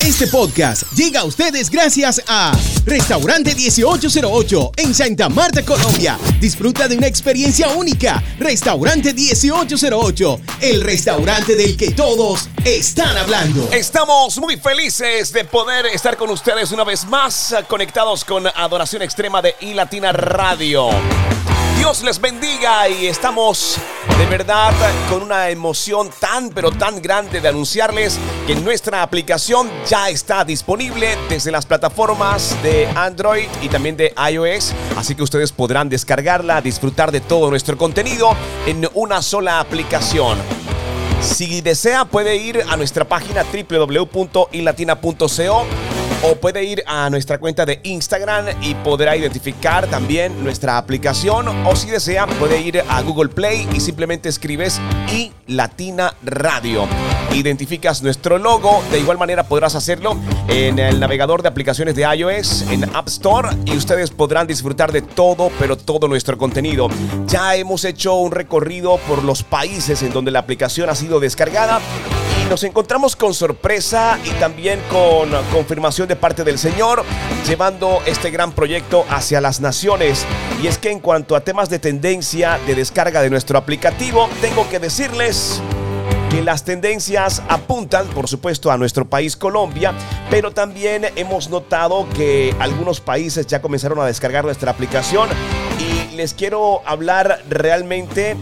Este podcast llega a ustedes gracias a Restaurante 1808 en Santa Marta, Colombia. Disfruta de una experiencia única. Restaurante 1808, el restaurante del que todos están hablando. Estamos muy felices de poder estar con ustedes una vez más conectados con Adoración Extrema de iLatina Radio. Dios les bendiga y estamos de verdad con una emoción tan pero tan grande de anunciarles que nuestra aplicación ya está disponible desde las plataformas de Android y también de iOS, así que ustedes podrán descargarla, disfrutar de todo nuestro contenido en una sola aplicación. Si desea puede ir a nuestra página www.ilatina.co o puede ir a nuestra cuenta de Instagram y podrá identificar también nuestra aplicación o si desea puede ir a Google Play y simplemente escribes y Latina Radio. Identificas nuestro logo, de igual manera podrás hacerlo en el navegador de aplicaciones de iOS, en App Store y ustedes podrán disfrutar de todo, pero todo nuestro contenido. Ya hemos hecho un recorrido por los países en donde la aplicación ha sido descargada nos encontramos con sorpresa y también con confirmación de parte del Señor, llevando este gran proyecto hacia las naciones. Y es que en cuanto a temas de tendencia de descarga de nuestro aplicativo, tengo que decirles que las tendencias apuntan, por supuesto, a nuestro país Colombia, pero también hemos notado que algunos países ya comenzaron a descargar nuestra aplicación y les quiero hablar realmente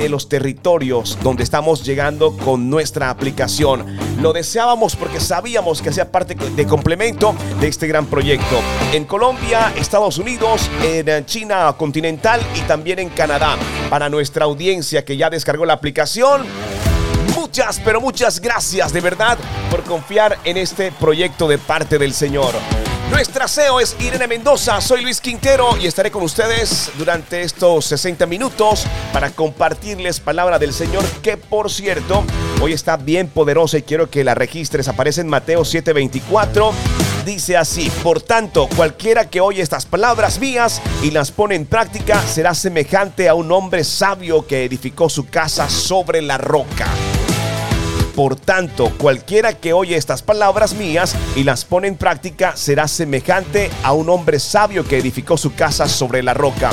de los territorios donde estamos llegando con nuestra aplicación. Lo deseábamos porque sabíamos que hacía parte de complemento de este gran proyecto. En Colombia, Estados Unidos, en China continental y también en Canadá. Para nuestra audiencia que ya descargó la aplicación, muchas, pero muchas gracias de verdad por confiar en este proyecto de parte del Señor. Nuestra CEO es Irene Mendoza, soy Luis Quintero y estaré con ustedes durante estos 60 minutos para compartirles palabra del Señor que por cierto hoy está bien poderosa y quiero que la registres. Aparece en Mateo 7:24. Dice así, por tanto, cualquiera que oye estas palabras mías y las pone en práctica será semejante a un hombre sabio que edificó su casa sobre la roca. Por tanto, cualquiera que oye estas palabras mías y las pone en práctica será semejante a un hombre sabio que edificó su casa sobre la roca.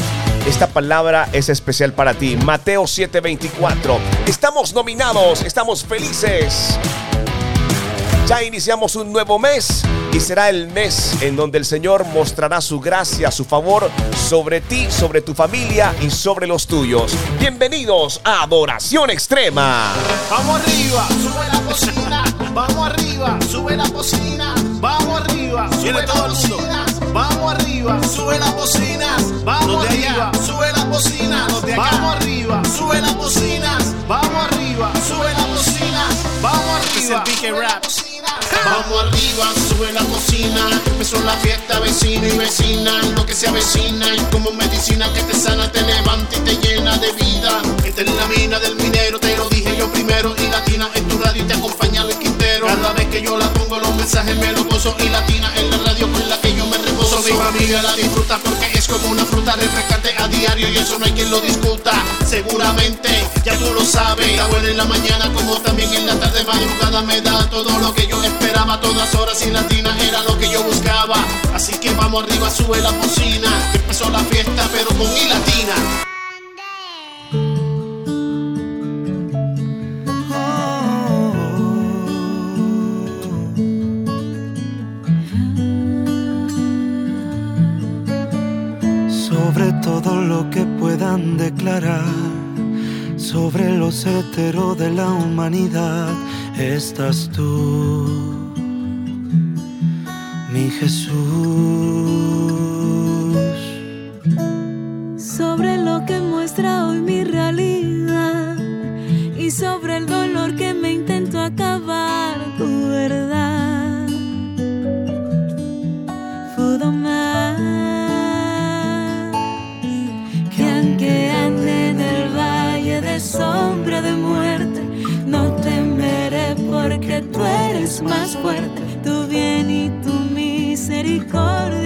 Esta palabra es especial para ti. Mateo 7:24. Estamos nominados, estamos felices. Ya iniciamos un nuevo mes y será el mes en donde el Señor mostrará su gracia, su favor sobre ti, sobre tu familia y sobre los tuyos. Bienvenidos a Adoración Extrema. Vamos arriba, sube la cocina. Vamos arriba, sube la cocina. Vamos arriba, sube la cocina. Vamos arriba, sube la cocina. Vamos arriba, sube la cocina. Vamos arriba, sube la cocina. Vamos arriba, sube la cocina. Vamos arriba. Vamos arriba, sube la cocina. Empezó la fiesta, vecino y vecina. Lo que se avecina y como medicina que te sana, te levanta y te llena de vida. Esta es la mina del minero, te lo dije yo primero. Y latina en tu radio y te acompaña el Quintero. Cada vez que yo la pongo, los mensajes me lo gozo. Y latina en la radio con la que yo me reposo. Mi familia la disfruta porque es como una fruta refrescante a diario y eso no hay quien lo discuta. Seguramente ya tú lo sabes. Está buena en la mañana como también en la tarde madrugada me da todo lo que yo esperaba. Todas horas y latina era lo que yo buscaba. Así que vamos arriba, sube la cocina. Empezó la fiesta pero con mi latina. Todo lo que puedan declarar, sobre los heteros de la humanidad, estás tú, mi Jesús. sobre lo que muestra hoy mi realidad y sobre el dolor que me intento acabar más fuerte. Tu bien y tu misericordia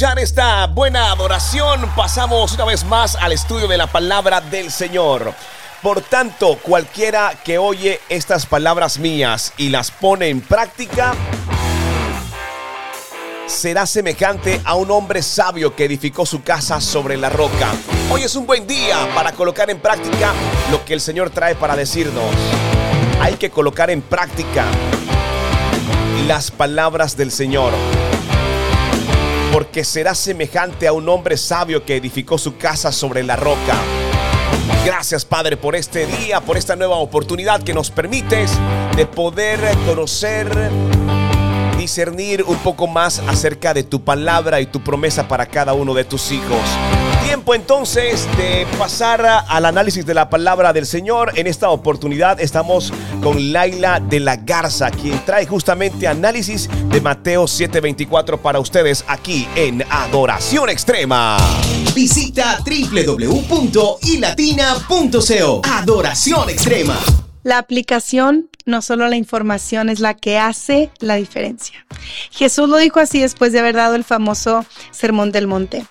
escuchar esta buena adoración, pasamos una vez más al estudio de la palabra del Señor. Por tanto, cualquiera que oye estas palabras mías y las pone en práctica, será semejante a un hombre sabio que edificó su casa sobre la roca. Hoy es un buen día para colocar en práctica lo que el Señor trae para decirnos. Hay que colocar en práctica las palabras del Señor porque será semejante a un hombre sabio que edificó su casa sobre la roca. Gracias Padre por este día, por esta nueva oportunidad que nos permites de poder conocer, discernir un poco más acerca de tu palabra y tu promesa para cada uno de tus hijos. Tiempo entonces de pasar al análisis de la palabra del Señor. En esta oportunidad estamos con Laila de la Garza, quien trae justamente análisis de Mateo 7:24 para ustedes aquí en Adoración Extrema. Visita www.ilatina.co. Adoración extrema. La aplicación, no solo la información, es la que hace la diferencia. Jesús lo dijo así después de haber dado el famoso Sermón del Monte.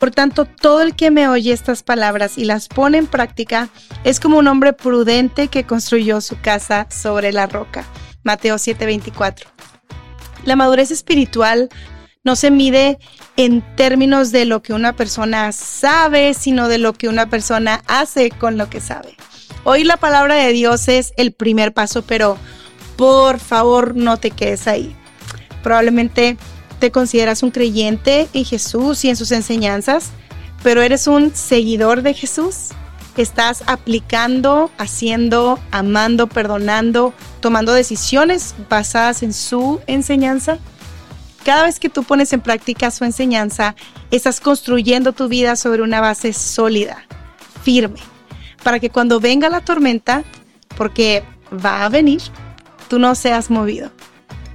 Por tanto, todo el que me oye estas palabras y las pone en práctica es como un hombre prudente que construyó su casa sobre la roca. Mateo 7:24. La madurez espiritual no se mide en términos de lo que una persona sabe, sino de lo que una persona hace con lo que sabe. Hoy la palabra de Dios es el primer paso, pero por favor no te quedes ahí. Probablemente te consideras un creyente en Jesús y en sus enseñanzas, pero eres un seguidor de Jesús. Estás aplicando, haciendo, amando, perdonando, tomando decisiones basadas en su enseñanza. cada vez que tú pones en práctica su enseñanza, estás construyendo tu vida sobre una base sólida, firme, para que cuando venga la tormenta, porque va a venir, tú no seas movido,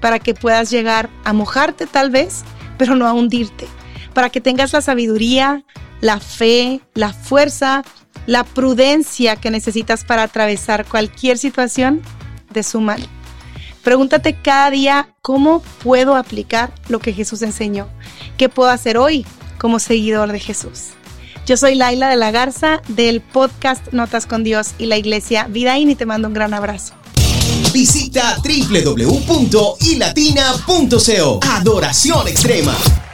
para que puedas llegar a mojarte tal vez, pero no a hundirte, para que tengas la sabiduría, la fe, la fuerza, la prudencia que necesitas para atravesar cualquier situación de su mano. Pregúntate cada día cómo puedo aplicar lo que Jesús enseñó. ¿Qué puedo hacer hoy como seguidor de Jesús? Yo soy Laila de la Garza del podcast Notas con Dios y la iglesia Vidaín y te mando un gran abrazo. Visita www.ilatina.co. Adoración extrema.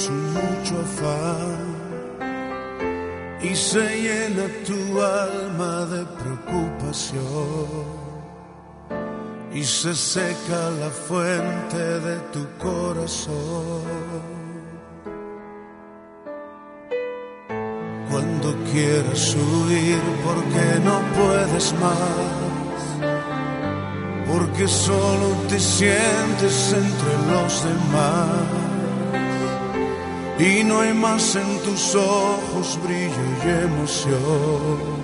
Su mucho afán y se llena tu alma de preocupación y se seca la fuente de tu corazón. Cuando quieres huir porque no puedes más, porque solo te sientes entre los demás y no hay más en tus ojos brillo y emoción.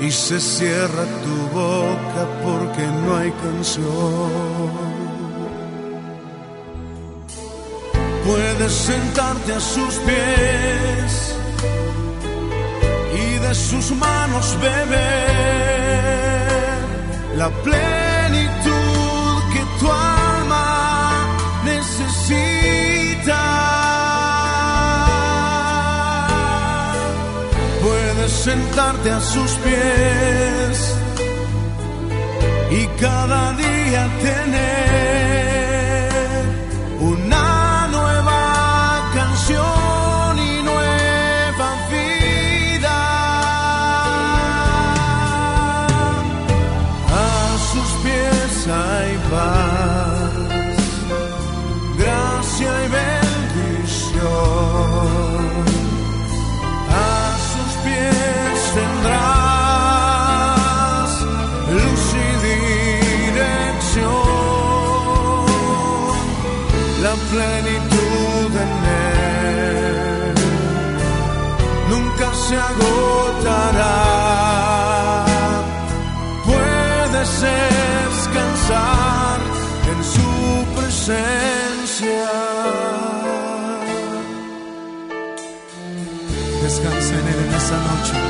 Y se cierra tu boca porque no hay canción. Puedes sentarte a sus pies y de sus manos beber la plenitud sentarte a sus pies y cada día tener plenitud en él nunca se agotará. Puedes descansar en su presencia. Descansa en Él en esa noche.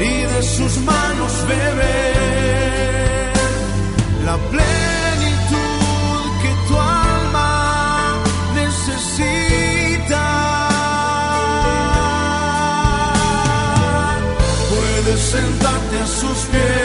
y de sus manos beber la plenitud que tu alma necesita. Puedes sentarte a sus pies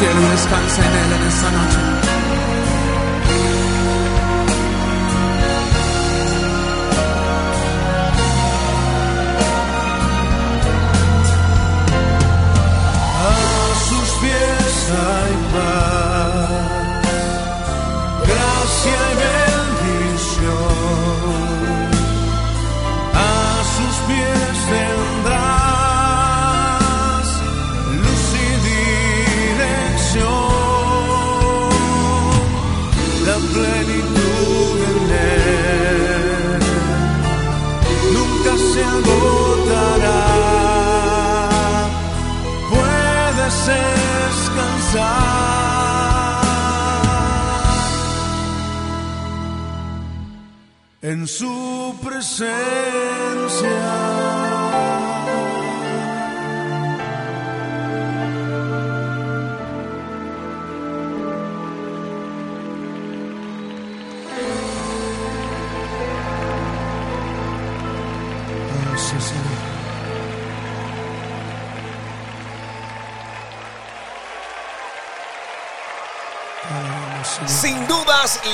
cielo descansa en Él en. En su presencia.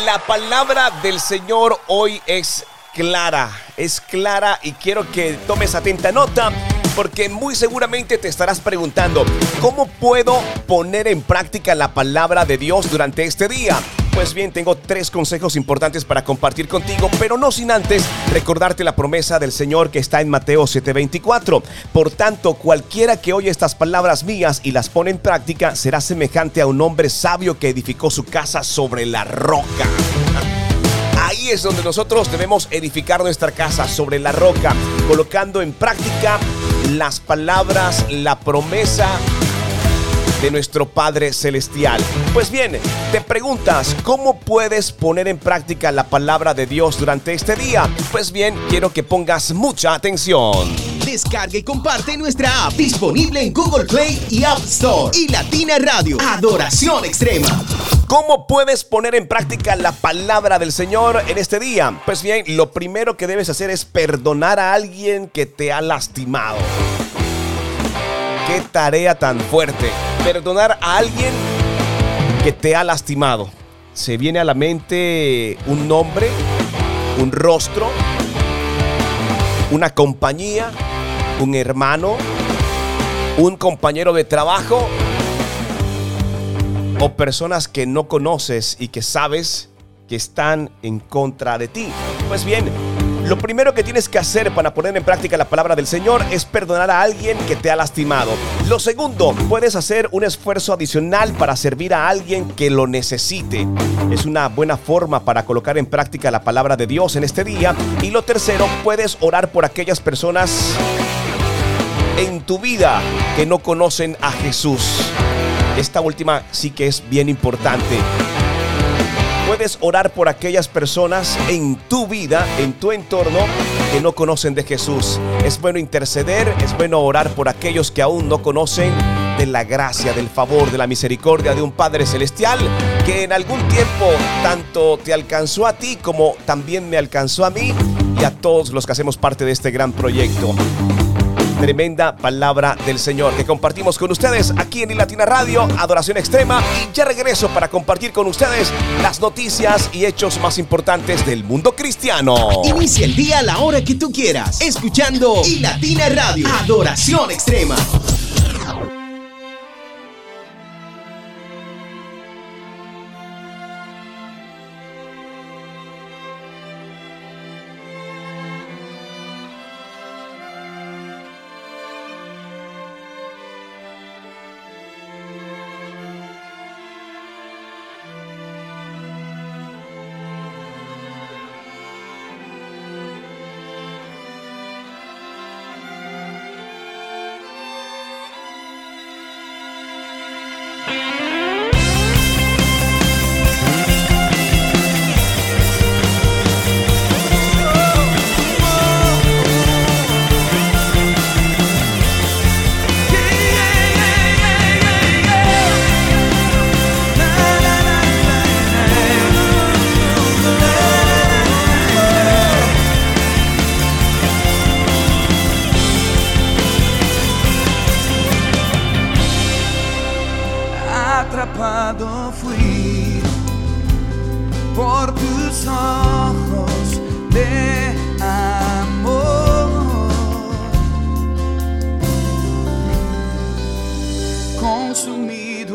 La palabra del Señor hoy es clara, es clara y quiero que tomes atenta nota porque muy seguramente te estarás preguntando, ¿cómo puedo poner en práctica la palabra de Dios durante este día? Pues bien, tengo tres consejos importantes para compartir contigo, pero no sin antes recordarte la promesa del Señor que está en Mateo 7:24. Por tanto, cualquiera que oye estas palabras mías y las pone en práctica será semejante a un hombre sabio que edificó su casa sobre la roca. Ahí es donde nosotros debemos edificar nuestra casa sobre la roca, colocando en práctica las palabras, la promesa de nuestro Padre Celestial. Pues bien, te preguntas, ¿cómo puedes poner en práctica la palabra de Dios durante este día? Pues bien, quiero que pongas mucha atención. Descarga y comparte nuestra app disponible en Google Play y App Store. Y Latina Radio, Adoración Extrema. ¿Cómo puedes poner en práctica la palabra del Señor en este día? Pues bien, lo primero que debes hacer es perdonar a alguien que te ha lastimado. Qué tarea tan fuerte. Perdonar a alguien que te ha lastimado. Se viene a la mente un nombre, un rostro, una compañía, un hermano, un compañero de trabajo o personas que no conoces y que sabes que están en contra de ti. Pues bien, lo primero que tienes que hacer para poner en práctica la palabra del Señor es perdonar a alguien que te ha lastimado. Lo segundo, puedes hacer un esfuerzo adicional para servir a alguien que lo necesite. Es una buena forma para colocar en práctica la palabra de Dios en este día. Y lo tercero, puedes orar por aquellas personas en tu vida que no conocen a Jesús. Esta última sí que es bien importante. Puedes orar por aquellas personas en tu vida, en tu entorno, que no conocen de Jesús. Es bueno interceder, es bueno orar por aquellos que aún no conocen de la gracia, del favor, de la misericordia de un Padre Celestial que en algún tiempo tanto te alcanzó a ti como también me alcanzó a mí y a todos los que hacemos parte de este gran proyecto tremenda palabra del Señor que compartimos con ustedes aquí en Latina Radio, Adoración Extrema. Y ya regreso para compartir con ustedes las noticias y hechos más importantes del mundo cristiano. Inicia el día a la hora que tú quieras, escuchando y Latina Radio, Adoración Extrema.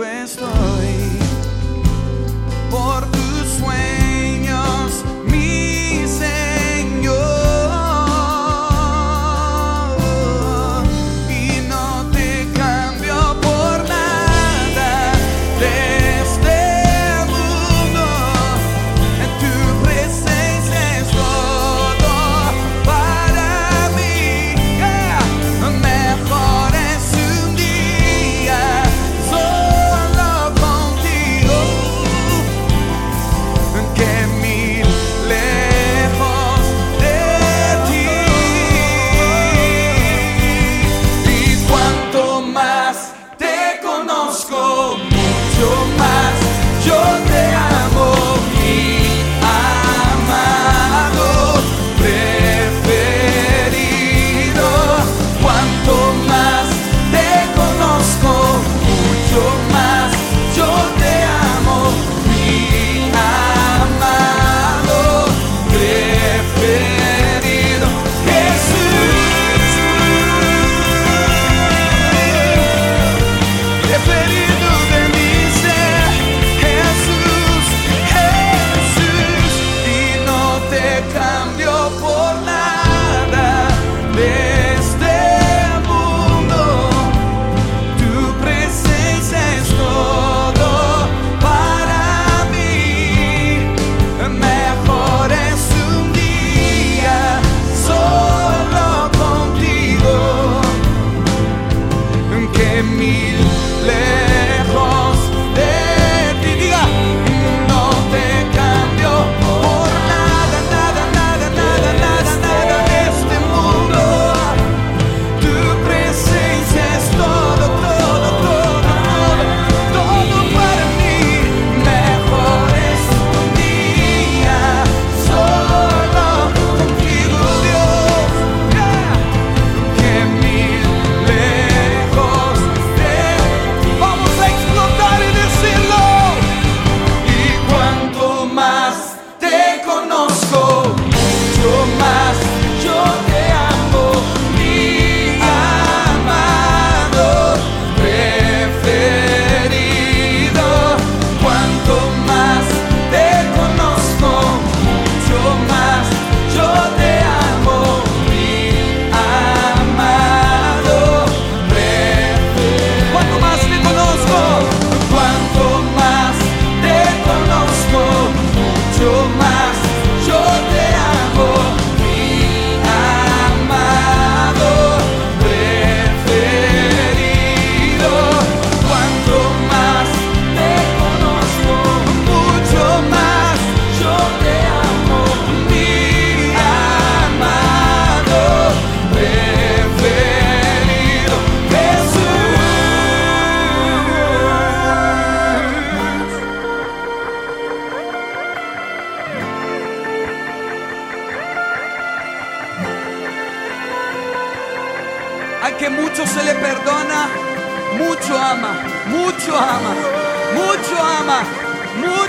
estou.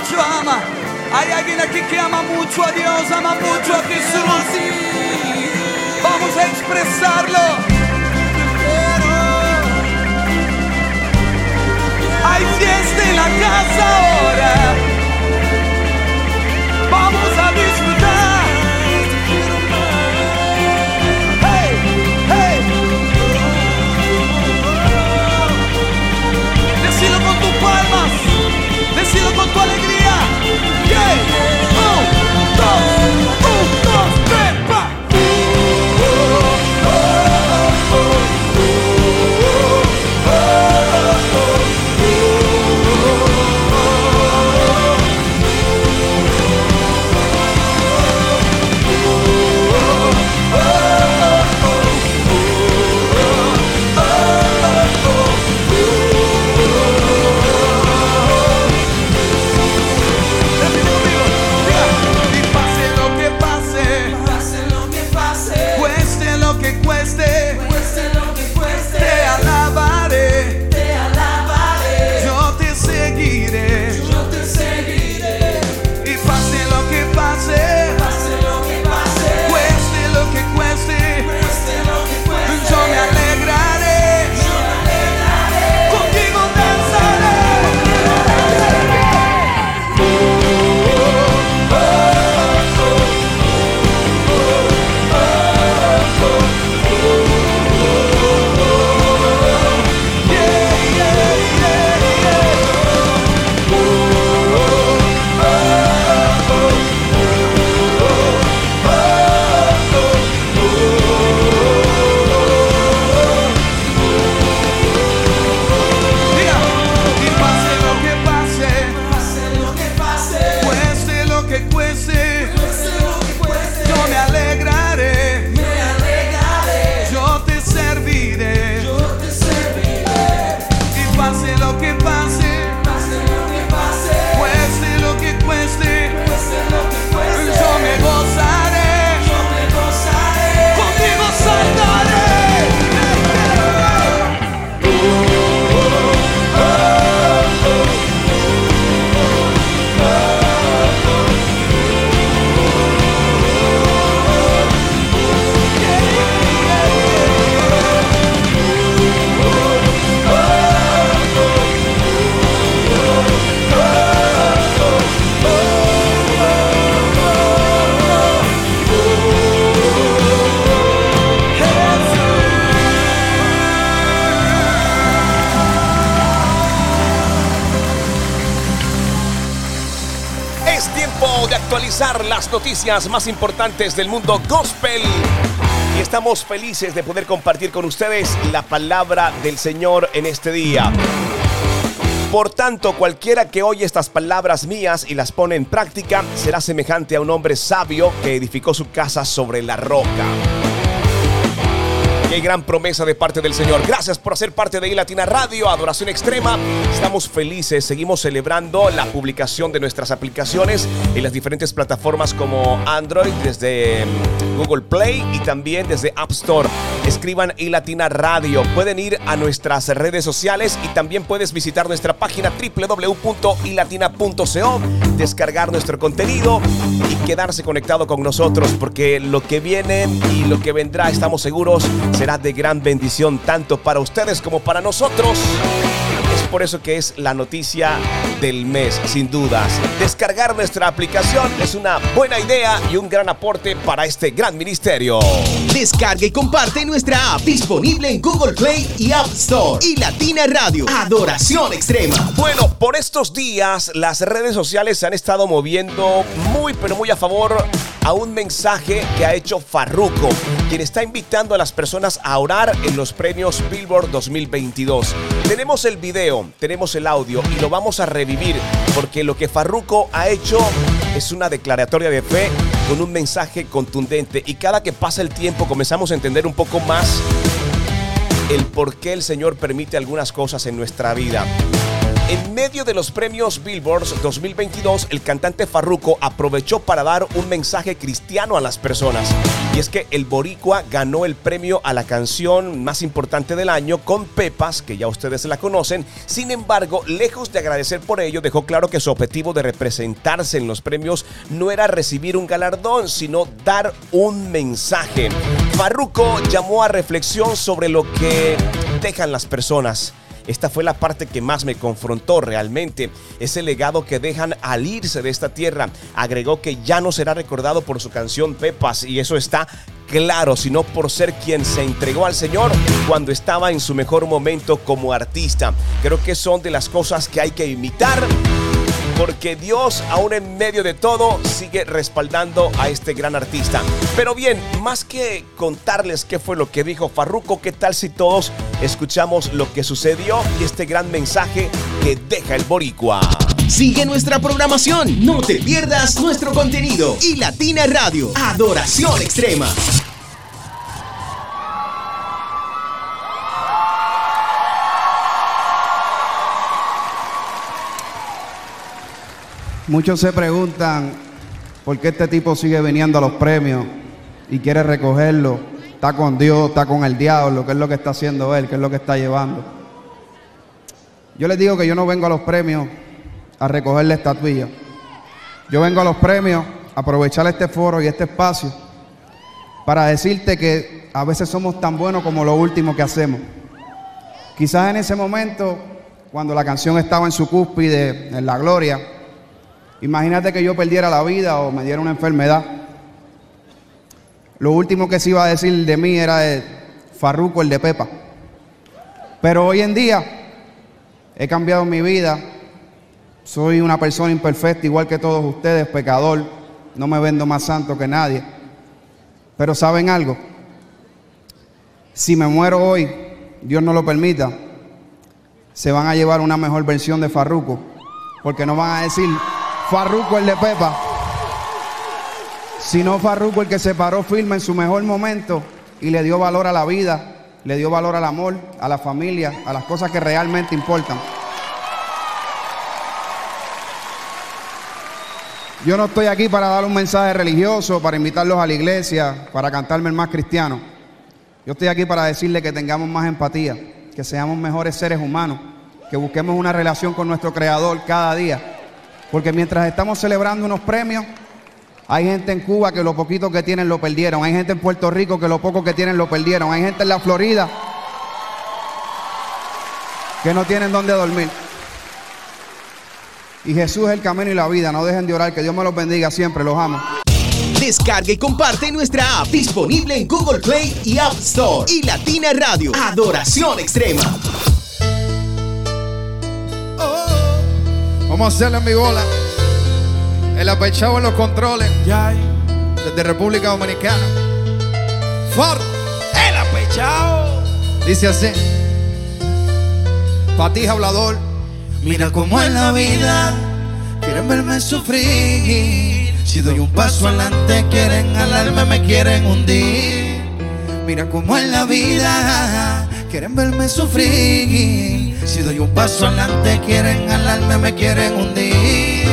mucho ama. Hay alguien aquí que ama muito a Deus, ama muito a Jesus. Vamos a expresarlo. Hay fiesta en la casa ahora. Vamos a disfrutar. Hey, hey. Decilo con tus palmas, decilo con tu alegría. Más importantes del mundo gospel. Y estamos felices de poder compartir con ustedes la palabra del Señor en este día. Por tanto, cualquiera que oye estas palabras mías y las pone en práctica será semejante a un hombre sabio que edificó su casa sobre la roca. Qué gran promesa de parte del Señor. Gracias por hacer parte de Latina Radio, Adoración Extrema. Estamos felices, seguimos celebrando la publicación de nuestras aplicaciones en las diferentes plataformas como Android, desde mm, Google Play y también desde App Store. Escriban Latina Radio. Pueden ir a nuestras redes sociales y también puedes visitar nuestra página www.ilatina.co, descargar nuestro contenido y quedarse conectado con nosotros porque lo que viene y lo que vendrá, estamos seguros, será de gran bendición tanto para ustedes como para nosotros. Es por eso que es la noticia del mes, sin dudas. Descargar nuestra aplicación es una buena idea y un gran aporte para este gran ministerio. Descarga y comparte nuestra app disponible en Google Play y App Store. Y Latina Radio, Adoración Extrema. Bueno, por estos días las redes sociales se han estado moviendo muy pero muy a favor a un mensaje que ha hecho Farruko, quien está invitando a las personas a orar en los premios Billboard 2022. Tenemos el video, tenemos el audio y lo vamos a revivir porque lo que Farruko ha hecho es una declaratoria de fe con un mensaje contundente y cada que pasa el tiempo comenzamos a entender un poco más el por qué el Señor permite algunas cosas en nuestra vida. En medio de los premios Billboards 2022, el cantante Farruko aprovechó para dar un mensaje cristiano a las personas. Y es que el Boricua ganó el premio a la canción más importante del año con Pepas, que ya ustedes la conocen. Sin embargo, lejos de agradecer por ello, dejó claro que su objetivo de representarse en los premios no era recibir un galardón, sino dar un mensaje. Farruko llamó a reflexión sobre lo que dejan las personas esta fue la parte que más me confrontó realmente, ese legado que dejan al irse de esta tierra. Agregó que ya no será recordado por su canción Pepas y eso está claro, sino por ser quien se entregó al Señor cuando estaba en su mejor momento como artista. Creo que son de las cosas que hay que imitar porque Dios, aún en medio de todo, sigue respaldando a este gran artista. Pero bien, más que contarles qué fue lo que dijo Farruko, ¿qué tal si todos escuchamos lo que sucedió y este gran mensaje que deja el boricua? Sigue nuestra programación, no te pierdas nuestro contenido y Latina Radio, Adoración Extrema. Muchos se preguntan por qué este tipo sigue viniendo a los premios y quiere recogerlo. Está con Dios, está con el diablo, qué es lo que está haciendo él, qué es lo que está llevando. Yo les digo que yo no vengo a los premios a recoger la estatuilla. Yo vengo a los premios a aprovechar este foro y este espacio para decirte que a veces somos tan buenos como lo último que hacemos. Quizás en ese momento, cuando la canción estaba en su cúspide, en la gloria, Imagínate que yo perdiera la vida o me diera una enfermedad. Lo último que se iba a decir de mí era el Farruco, el de Pepa. Pero hoy en día he cambiado mi vida. Soy una persona imperfecta, igual que todos ustedes, pecador. No me vendo más santo que nadie. Pero ¿saben algo? Si me muero hoy, Dios no lo permita, se van a llevar una mejor versión de Farruco. Porque no van a decir, Farruco el de Pepa. Sino Farruco el que se paró firme en su mejor momento y le dio valor a la vida, le dio valor al amor, a la familia, a las cosas que realmente importan. Yo no estoy aquí para dar un mensaje religioso, para invitarlos a la iglesia, para cantarme el más cristiano. Yo estoy aquí para decirle que tengamos más empatía, que seamos mejores seres humanos, que busquemos una relación con nuestro Creador cada día porque mientras estamos celebrando unos premios, hay gente en Cuba que lo poquito que tienen lo perdieron. Hay gente en Puerto Rico que lo poco que tienen lo perdieron. Hay gente en la Florida que no tienen dónde dormir. Y Jesús es el camino y la vida. No dejen de orar. Que Dios me los bendiga siempre. Los amo. Descarga y comparte nuestra app disponible en Google Play y App Store. Y Latina Radio, Adoración Extrema. Vamos a hacerle en mi bola. El apechado en los controles. Desde República Dominicana. Ford. El apechao. Dice así. Patija hablador. Mira cómo es la vida. Quieren verme sufrir. Si doy un paso adelante, quieren alarme, me quieren hundir. Mira cómo es la vida. Quieren verme sufrir. Si doy un paso adelante, quieren alarme, me quieren hundir.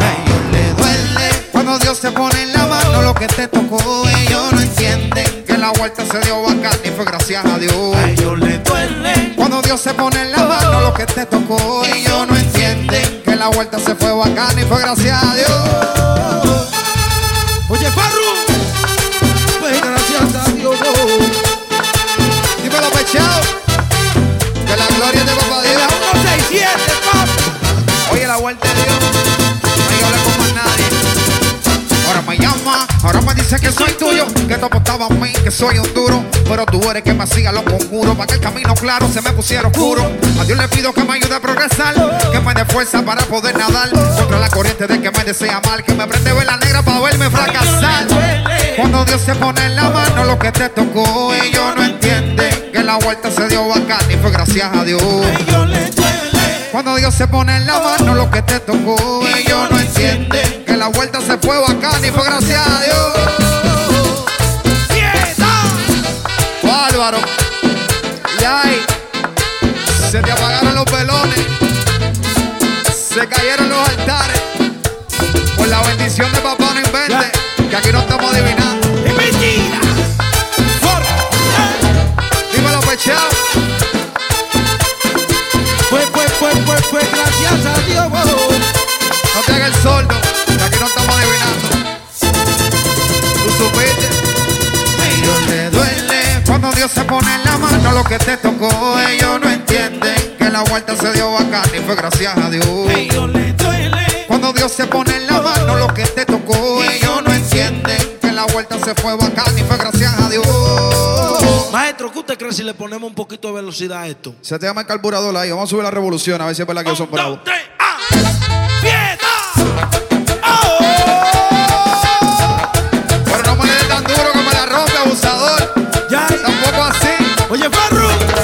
A ellos le duele Cuando Dios se pone en la mano lo que te tocó, ellos no entienden que la vuelta se dio bacán y fue gracias a Dios. A ellos le duele. Cuando Dios se pone en la mano lo que te tocó, ellos no entienden que la vuelta se fue bacán y fue gracias a Dios. Oye, Farru. Dice que soy tuyo, que te apostaba a mí, que soy un duro, pero tú eres que me hacía los conjuros, para que el camino claro se me pusiera oscuro. A Dios le pido que me ayude a progresar, que me dé fuerza para poder nadar contra la corriente de que me desea mal, que me prende vela negra para verme fracasar. Cuando Dios se pone en la mano lo que te tocó, ellos no entienden que la vuelta se dio bacán y fue gracias a Dios. Cuando Dios se pone en la mano lo que te tocó, ellos no entienden que la vuelta se fue bacán y fue gracias a Dios. ¡Fiesta! Bárbaro. Y ay, se te apagaron los velones, se cayeron los altares. Por la bendición de papá no invente, que aquí no estamos adivinando. ¡Es mentira! Dímelo pechado. Fue, fue, fue, fue, fue gracias a Dios. No te hagas el sordo, A ellos le duele cuando Dios se pone en la mano lo que te tocó. Ellos no entienden que la vuelta se dio bacán y fue gracias a Dios. Ellos le duele. Cuando Dios se pone en la mano lo que te tocó. Ellos no entienden que la vuelta se fue bacán y fue gracias a Dios. Maestro, ¿qué usted cree si le ponemos un poquito de velocidad a esto? Se te llama el carburador ahí. Vamos a subir la revolución a ver si es verdad que dos, bravos. tres, ¡ah! Oye,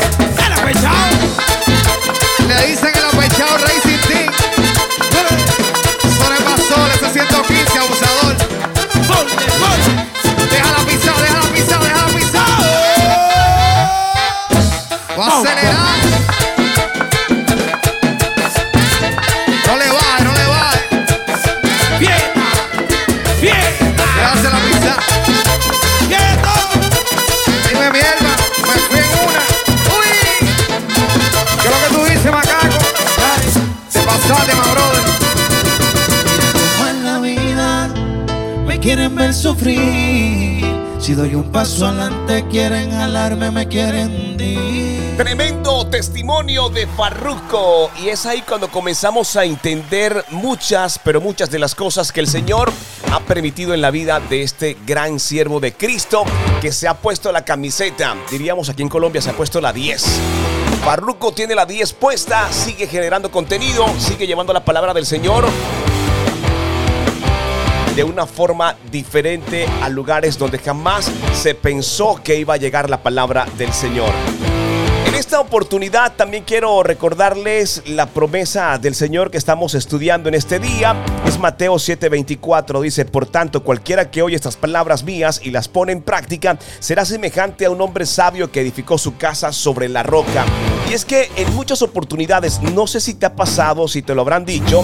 me quieren hundir. Tremendo testimonio de Farruko. Y es ahí cuando comenzamos a entender muchas, pero muchas de las cosas que el Señor ha permitido en la vida de este gran siervo de Cristo que se ha puesto la camiseta. Diríamos aquí en Colombia se ha puesto la 10. Farruko tiene la 10 puesta, sigue generando contenido, sigue llevando la palabra del Señor de una forma diferente a lugares donde jamás se pensó que iba a llegar la palabra del Señor. En esta oportunidad también quiero recordarles la promesa del Señor que estamos estudiando en este día. Es Mateo 7:24. Dice, por tanto, cualquiera que oye estas palabras mías y las pone en práctica, será semejante a un hombre sabio que edificó su casa sobre la roca. Y es que en muchas oportunidades, no sé si te ha pasado, si te lo habrán dicho,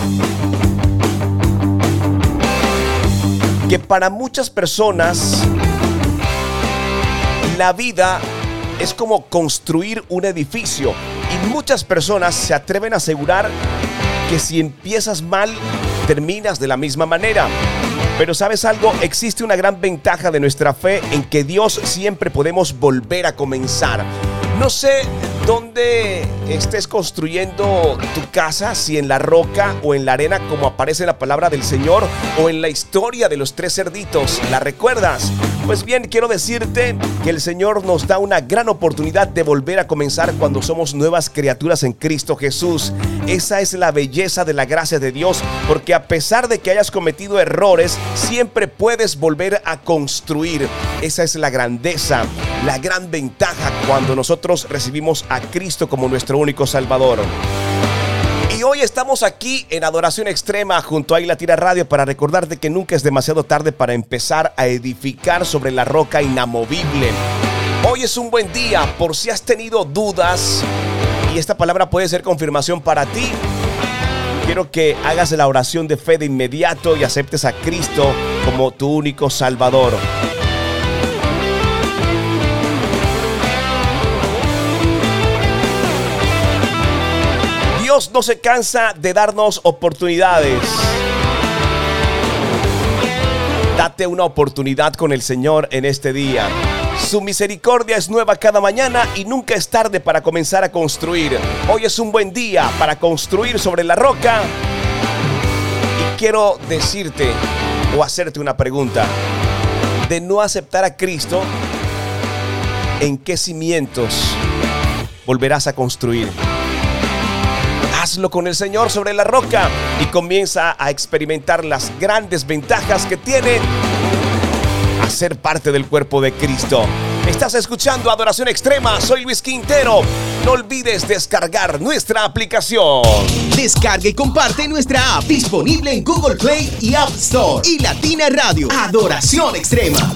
que para muchas personas la vida es como construir un edificio y muchas personas se atreven a asegurar que si empiezas mal, terminas de la misma manera. Pero sabes algo, existe una gran ventaja de nuestra fe en que Dios siempre podemos volver a comenzar. No sé donde estés construyendo tu casa, si en la roca o en la arena, como aparece en la palabra del Señor, o en la historia de los tres cerditos. ¿La recuerdas? Pues bien, quiero decirte que el Señor nos da una gran oportunidad de volver a comenzar cuando somos nuevas criaturas en Cristo Jesús. Esa es la belleza de la gracia de Dios, porque a pesar de que hayas cometido errores, siempre puedes volver a construir. Esa es la grandeza, la gran ventaja cuando nosotros recibimos a Cristo como nuestro único Salvador. Y hoy estamos aquí en Adoración Extrema junto a Tira Radio para recordarte que nunca es demasiado tarde para empezar a edificar sobre la roca inamovible. Hoy es un buen día por si has tenido dudas y esta palabra puede ser confirmación para ti. Quiero que hagas la oración de fe de inmediato y aceptes a Cristo como tu único Salvador. No se cansa de darnos oportunidades. Date una oportunidad con el Señor en este día. Su misericordia es nueva cada mañana y nunca es tarde para comenzar a construir. Hoy es un buen día para construir sobre la roca. Y quiero decirte o hacerte una pregunta. De no aceptar a Cristo, ¿en qué cimientos volverás a construir? Hazlo con el Señor sobre la roca y comienza a experimentar las grandes ventajas que tiene a ser parte del cuerpo de Cristo. Estás escuchando Adoración Extrema, soy Luis Quintero. No olvides descargar nuestra aplicación. Descarga y comparte nuestra app disponible en Google Play y App Store. Y Latina Radio, Adoración Extrema.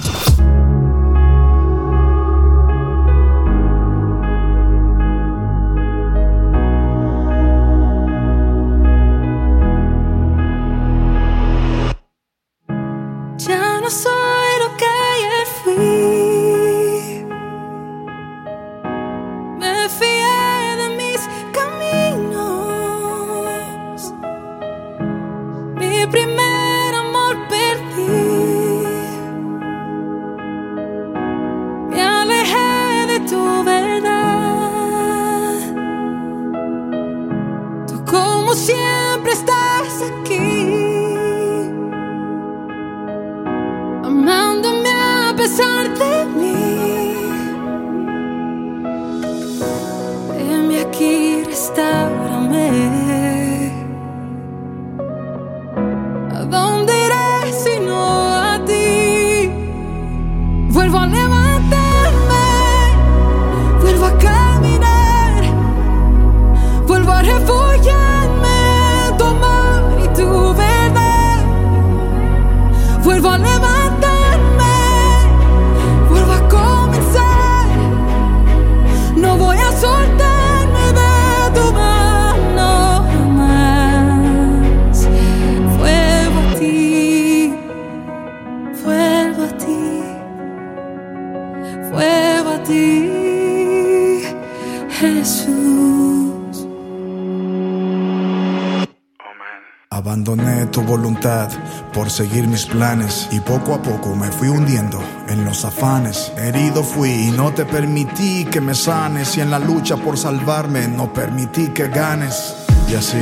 Abandoné tu voluntad por seguir mis planes y poco a poco me fui hundiendo en los afanes. Herido fui y no te permití que me sanes y en la lucha por salvarme no permití que ganes. Y así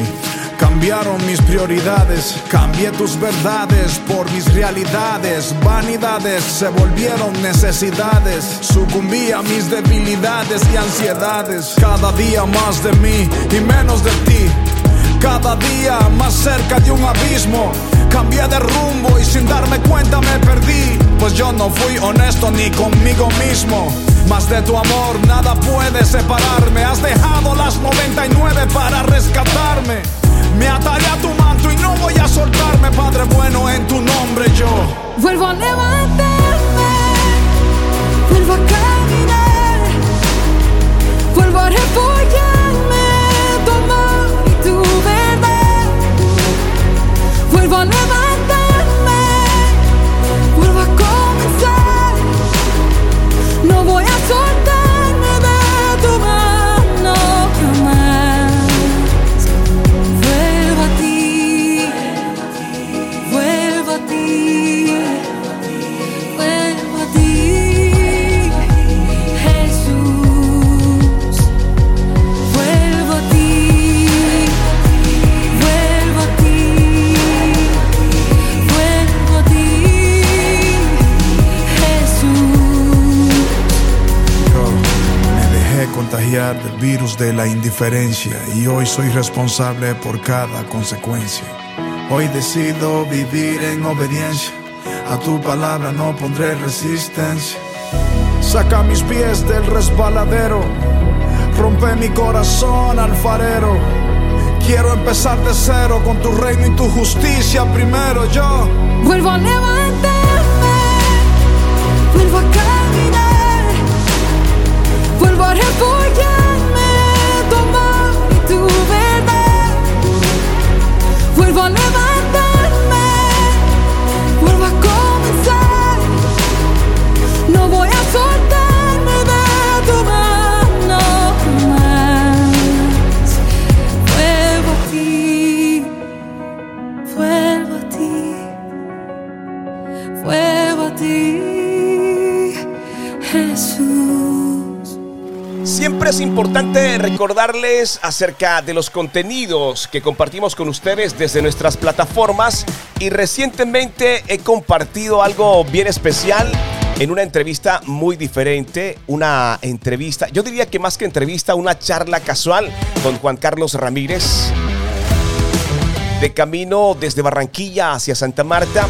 cambiaron mis prioridades, cambié tus verdades por mis realidades. Vanidades se volvieron necesidades, sucumbí a mis debilidades y ansiedades. Cada día más de mí y menos de ti. Cada día más cerca de un abismo. Cambié de rumbo y sin darme cuenta me perdí. Pues yo no fui honesto ni conmigo mismo. Más de tu amor nada puede separarme. Has dejado las 99 para rescatarme. Me ataré a tu manto y no voy a soltarme, Padre bueno, en tu nombre yo. Vuelvo a levantarme, vuelvo a caminar, vuelvo a refugiarme Vuelvo a del virus de la indiferencia y hoy soy responsable por cada consecuencia. Hoy decido vivir en obediencia, a tu palabra no pondré resistencia. Saca mis pies del resbaladero, rompe mi corazón alfarero. Quiero empezar de cero con tu reino y tu justicia primero yo. Vuelvo a levantarme, vuelvo a caminar, vuelvo a y tu verdad. Vuelvo Es importante recordarles acerca de los contenidos que compartimos con ustedes desde nuestras plataformas y recientemente he compartido algo bien especial en una entrevista muy diferente, una entrevista, yo diría que más que entrevista, una charla casual con Juan Carlos Ramírez. De camino desde Barranquilla hacia Santa Marta,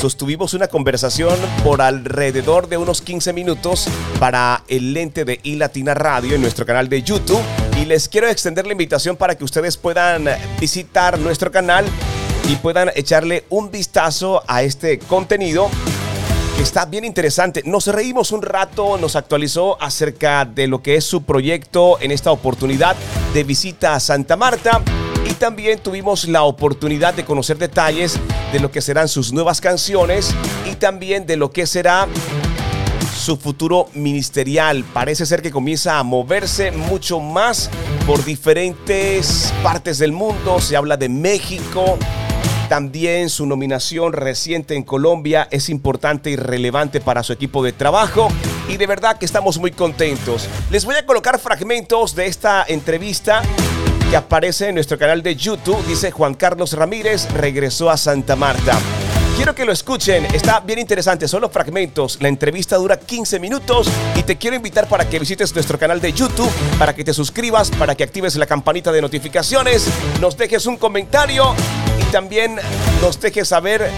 sostuvimos una conversación por alrededor de unos 15 minutos para el lente de iLatina Radio en nuestro canal de YouTube. Y les quiero extender la invitación para que ustedes puedan visitar nuestro canal y puedan echarle un vistazo a este contenido que está bien interesante. Nos reímos un rato, nos actualizó acerca de lo que es su proyecto en esta oportunidad de visita a Santa Marta. Y también tuvimos la oportunidad de conocer detalles de lo que serán sus nuevas canciones y también de lo que será su futuro ministerial. Parece ser que comienza a moverse mucho más por diferentes partes del mundo. Se habla de México. También su nominación reciente en Colombia es importante y relevante para su equipo de trabajo. Y de verdad que estamos muy contentos. Les voy a colocar fragmentos de esta entrevista que aparece en nuestro canal de YouTube. Dice Juan Carlos Ramírez regresó a Santa Marta. Quiero que lo escuchen, está bien interesante, son los fragmentos. La entrevista dura 15 minutos y te quiero invitar para que visites nuestro canal de YouTube, para que te suscribas, para que actives la campanita de notificaciones, nos dejes un comentario y también nos dejes saber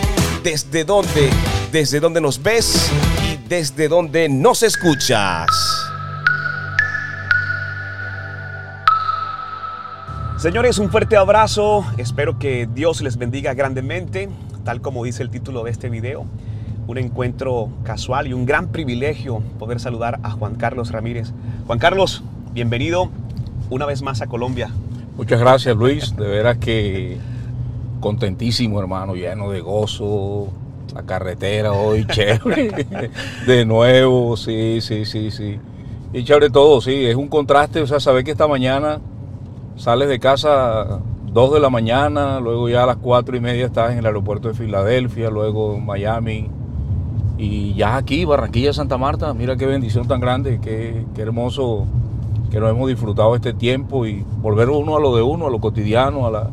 desde dónde, desde dónde nos ves y desde dónde nos escuchas. Señores, un fuerte abrazo. Espero que Dios les bendiga grandemente, tal como dice el título de este video. Un encuentro casual y un gran privilegio poder saludar a Juan Carlos Ramírez. Juan Carlos, bienvenido una vez más a Colombia. Muchas gracias Luis, de veras que contentísimo hermano, lleno de gozo, la carretera hoy chévere, de nuevo, sí, sí, sí, sí. Y chévere todo, sí, es un contraste, o sea, saber que esta mañana sales de casa 2 de la mañana, luego ya a las 4 y media estás en el aeropuerto de Filadelfia, luego en Miami y ya aquí, Barranquilla, Santa Marta, mira qué bendición tan grande, qué, qué hermoso que nos hemos disfrutado este tiempo y volver uno a lo de uno, a lo cotidiano, a la,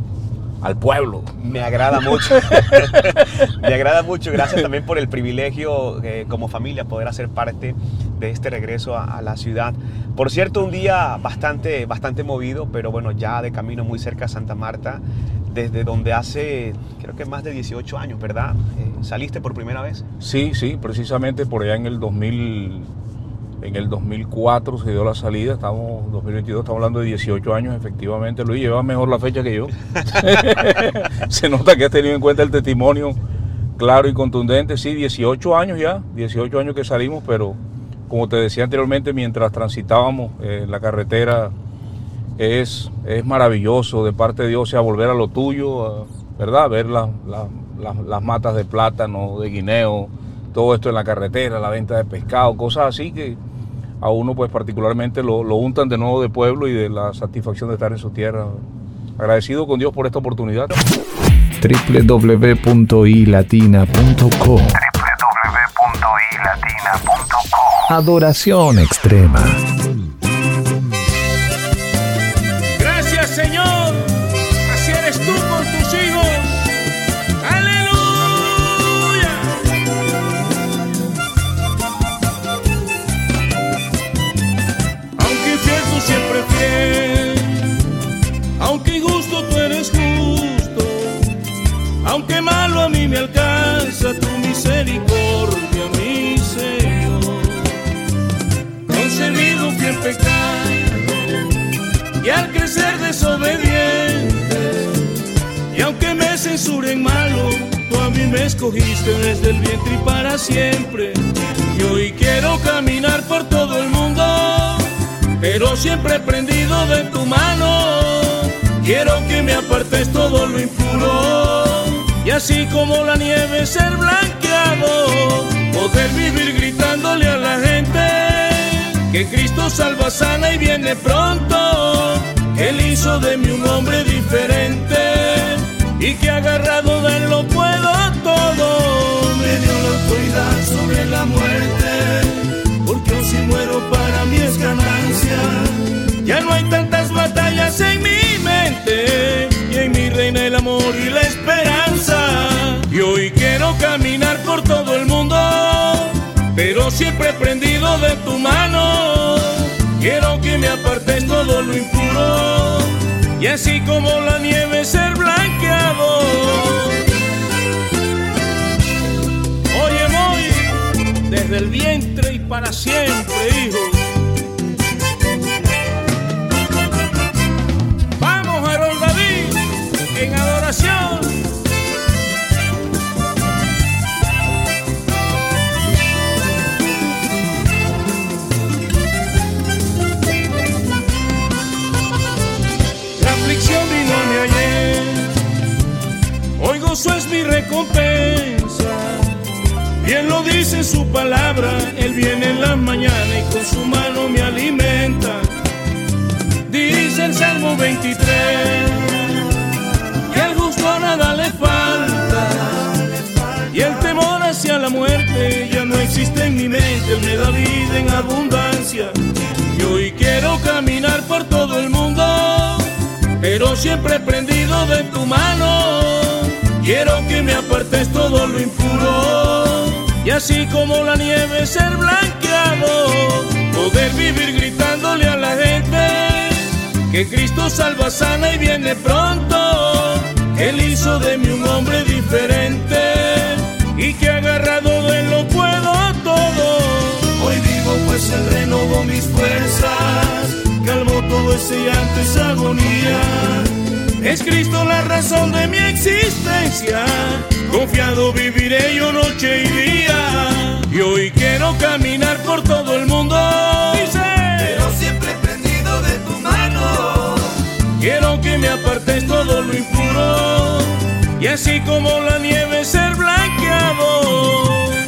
al pueblo. Me agrada mucho. Me agrada mucho. Gracias también por el privilegio eh, como familia poder hacer parte de este regreso a, a, la ciudad. Por cierto, un día bastante, bastante movido, pero bueno, ya de camino muy cerca a Santa Marta, desde donde hace creo que más de 18 años, ¿verdad? Eh, ¿Saliste por primera vez? Sí, sí, precisamente por allá en el 2000. En el 2004 se dio la salida, estamos 2022, estamos hablando de 18 años efectivamente. Luis lleva mejor la fecha que yo. se nota que has tenido en cuenta el testimonio claro y contundente. Sí, 18 años ya, 18 años que salimos, pero como te decía anteriormente, mientras transitábamos eh, la carretera, es, es maravilloso de parte de Dios, o sea, volver a lo tuyo, ¿verdad? Ver la, la, la, las matas de plátano, de guineo, todo esto en la carretera, la venta de pescado, cosas así que a uno pues particularmente lo, lo, untan de nuevo de pueblo y de la satisfacción de estar en su tierra. Agradecido con Dios por esta oportunidad. www.ilatina.com Adoración extrema. Censuren malo, tú a mí me escogiste desde el vientre y para siempre. Y hoy quiero caminar por todo el mundo, pero siempre prendido de tu mano. Quiero que me apartes todo lo impuro y así como la nieve ser blanqueado, poder vivir gritándole a la gente que Cristo salva, sana y viene pronto. Él hizo de mí un hombre diferente y que agarrado de él lo puedo todo. Me dio la autoridad sobre la muerte, porque si muero para mí es ganancia. Ya no hay tantas batallas en mi mente y en mi reina el amor y la esperanza. Y hoy quiero caminar por todo el mundo, pero siempre prendido de tu mano. Quiero que me apartes todo lo impuro y así como la nieve ser blanqueado. Oye, voy desde el vientre y para siempre, hijo. Gozo es mi recompensa. Bien lo dice su palabra, Él viene en la mañana y con su mano me alimenta. Dice el Salmo 23, que al justo nada le falta. Y el temor hacia la muerte ya no existe en mi mente, Él me da vida en abundancia. Y hoy quiero caminar por todo el mundo, pero siempre prendido de tu mano. Quiero que me apartes todo lo impuro y así como la nieve ser blanqueado, poder vivir gritándole a la gente que Cristo salva, sana y viene pronto. Él hizo de mí un hombre diferente y que agarrado de él lo puedo todo. Hoy vivo pues él renovó mis fuerzas, calmó todo ese llanto, esa agonía. Es Cristo la razón de mi existencia. Confiado viviré yo noche y día. Y hoy quiero caminar por todo el mundo. Pero siempre prendido de tu mano. Quiero que me apartes todo lo impuro. Y así como la nieve ser blanqueado.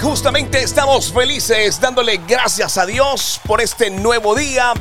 Justamente estamos felices dándole gracias a Dios por este nuevo día,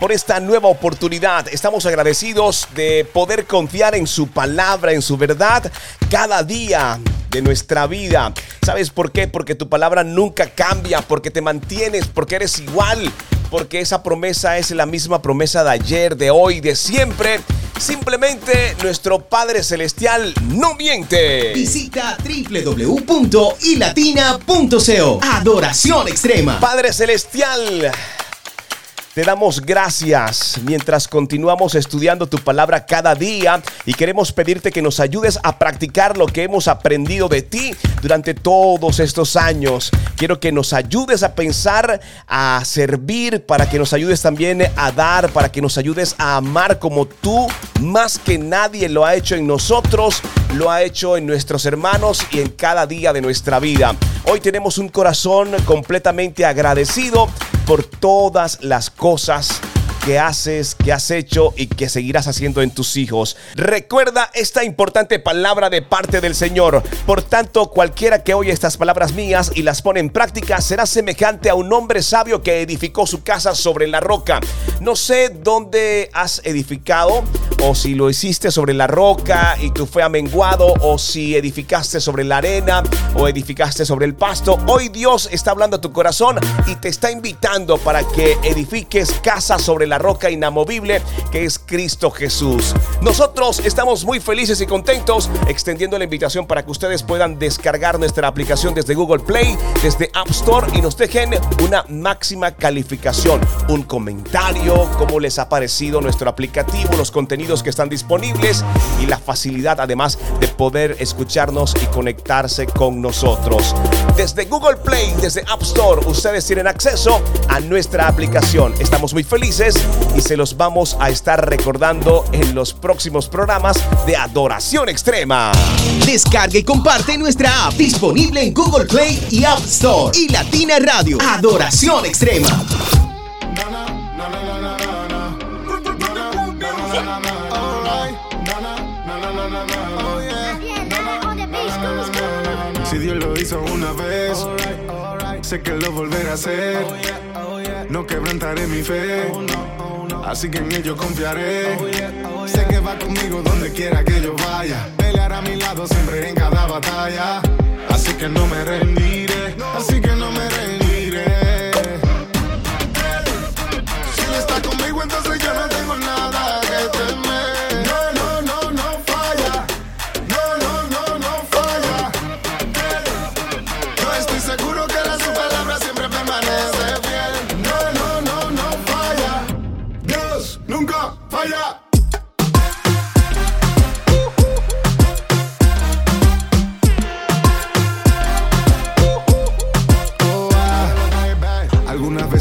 por esta nueva oportunidad. Estamos agradecidos de poder confiar en su palabra, en su verdad, cada día de nuestra vida. ¿Sabes por qué? Porque tu palabra nunca cambia, porque te mantienes, porque eres igual, porque esa promesa es la misma promesa de ayer, de hoy, de siempre. Simplemente nuestro Padre Celestial no miente. Visita www.ilatina.co. Adoración extrema. Padre Celestial, te damos gracias mientras continuamos estudiando tu palabra cada día y queremos pedirte que nos ayudes a practicar lo que hemos aprendido de ti durante todos estos años. Quiero que nos ayudes a pensar, a servir, para que nos ayudes también a dar, para que nos ayudes a amar como tú más que nadie lo ha hecho en nosotros, lo ha hecho en nuestros hermanos y en cada día de nuestra vida. Hoy tenemos un corazón completamente agradecido por todas las cosas que haces, que has hecho y que seguirás haciendo en tus hijos. Recuerda esta importante palabra de parte del Señor. Por tanto, cualquiera que oye estas palabras mías y las pone en práctica será semejante a un hombre sabio que edificó su casa sobre la roca. No sé dónde has edificado o si lo hiciste sobre la roca y tu fue amenguado o si edificaste sobre la arena o edificaste sobre el pasto. Hoy Dios está hablando a tu corazón y te está invitando para que edifiques casa sobre la la roca inamovible que es Cristo Jesús. Nosotros estamos muy felices y contentos extendiendo la invitación para que ustedes puedan descargar nuestra aplicación desde Google Play, desde App Store y nos dejen una máxima calificación, un comentario, cómo les ha parecido nuestro aplicativo, los contenidos que están disponibles y la facilidad además de poder escucharnos y conectarse con nosotros. Desde Google Play, desde App Store, ustedes tienen acceso a nuestra aplicación. Estamos muy felices y se los vamos a estar recordando en los próximos programas de Adoración Extrema. Descarga y comparte nuestra app disponible en Google Play y App Store. Y Latina Radio, Adoración Extrema. Si Dios lo hizo una vez, sé que lo volverá a hacer. No quebrantaré mi fe, así que en ello confiaré. Sé que va conmigo donde quiera que yo vaya. Pelear a mi lado siempre en cada batalla. Así que no me rendiré, así que no me rendiré.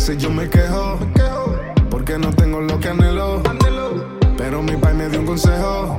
Veces yo me quejo porque no tengo lo que anhelo. Pero mi pai me dio un consejo